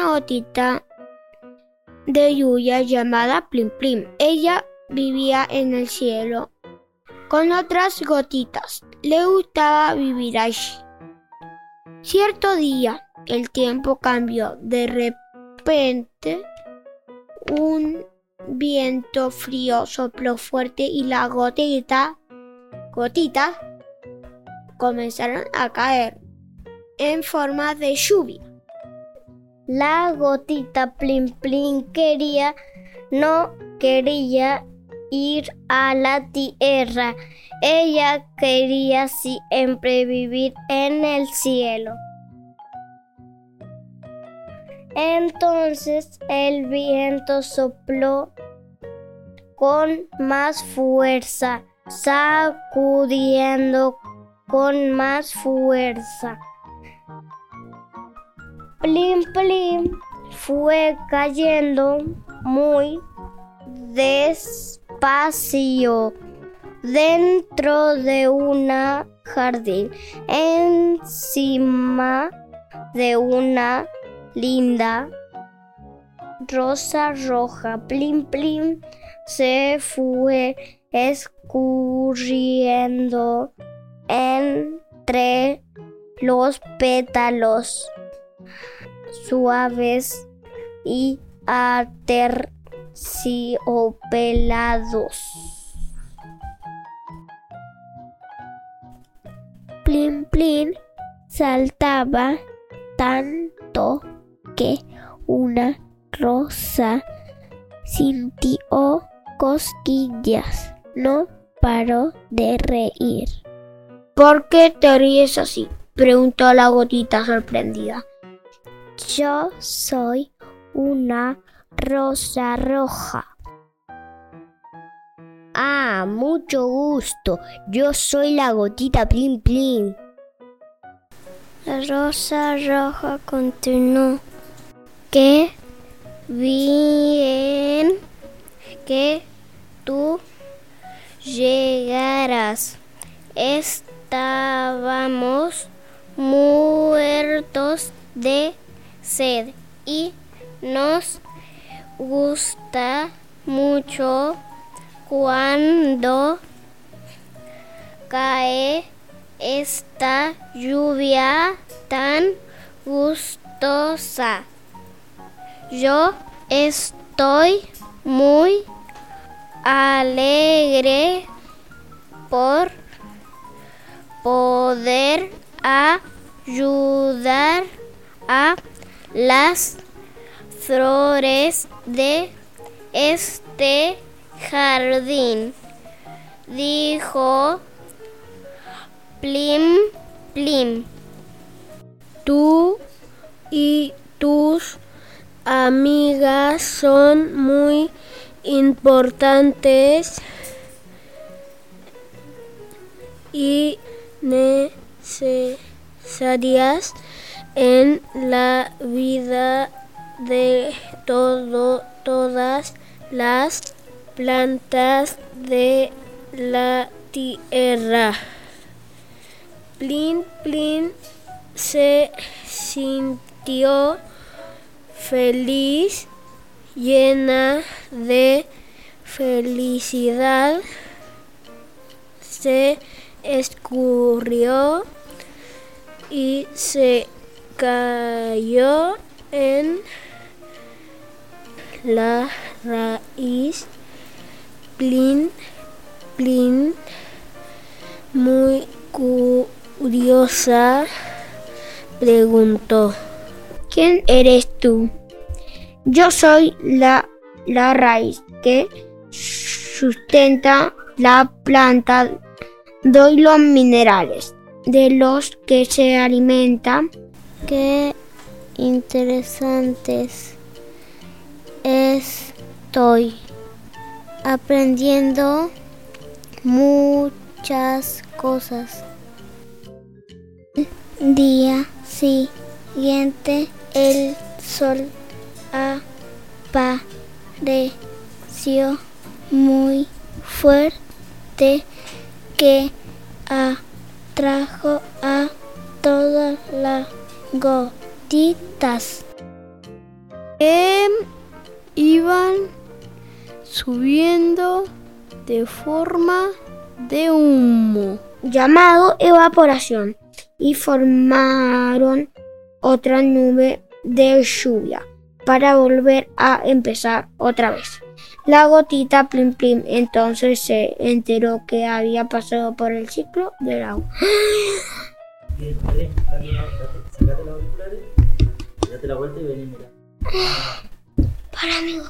una gotita de lluvia llamada Plim Plim. Ella vivía en el cielo con otras gotitas. Le gustaba vivir allí. Cierto día el tiempo cambió. De repente un viento frío sopló fuerte y la gotita, gotitas comenzaron a caer en forma de lluvia. La gotita Plim Plim quería, no quería ir a la tierra. Ella quería siempre vivir en el cielo. Entonces el viento sopló con más fuerza, sacudiendo con más fuerza. Plim plim fue cayendo muy despacio dentro de una jardín, encima de una linda rosa roja. Plim plim se fue escurriendo entre los pétalos suaves y aterciopelados. Plim Plim saltaba tanto que una rosa sintió cosquillas. No paró de reír. ¿Por qué te ríes así? preguntó la gotita sorprendida. Yo soy una rosa roja. Ah, mucho gusto. Yo soy la gotita Plim Plim. La rosa roja continuó. Qué bien que tú llegaras. Estábamos muertos de y nos gusta mucho cuando cae esta lluvia tan gustosa. Yo estoy muy alegre por poder ayudar a las flores de este jardín, dijo Plim Plim. Tú y tus amigas son muy importantes y necesarias en la vida de todo, todas las plantas de la tierra. Plin Plin se sintió feliz, llena de felicidad. Se escurrió y se cayó en la raíz. Plin, plin, muy curiosa, preguntó. ¿Quién eres tú? Yo soy la, la raíz que sustenta la planta. Doy los minerales de los que se alimenta. Qué interesantes. Estoy aprendiendo muchas cosas. Día siguiente el sol apareció muy fuerte que atrajo a todas las gotitas. que iban subiendo de forma de humo. llamado evaporación y formaron otra nube de lluvia para volver a empezar otra vez. La gotita Plim Plim entonces se enteró que había pasado por el ciclo del agua. Sacate los auriculares, date la vuelta y vení, mira. Para amigo.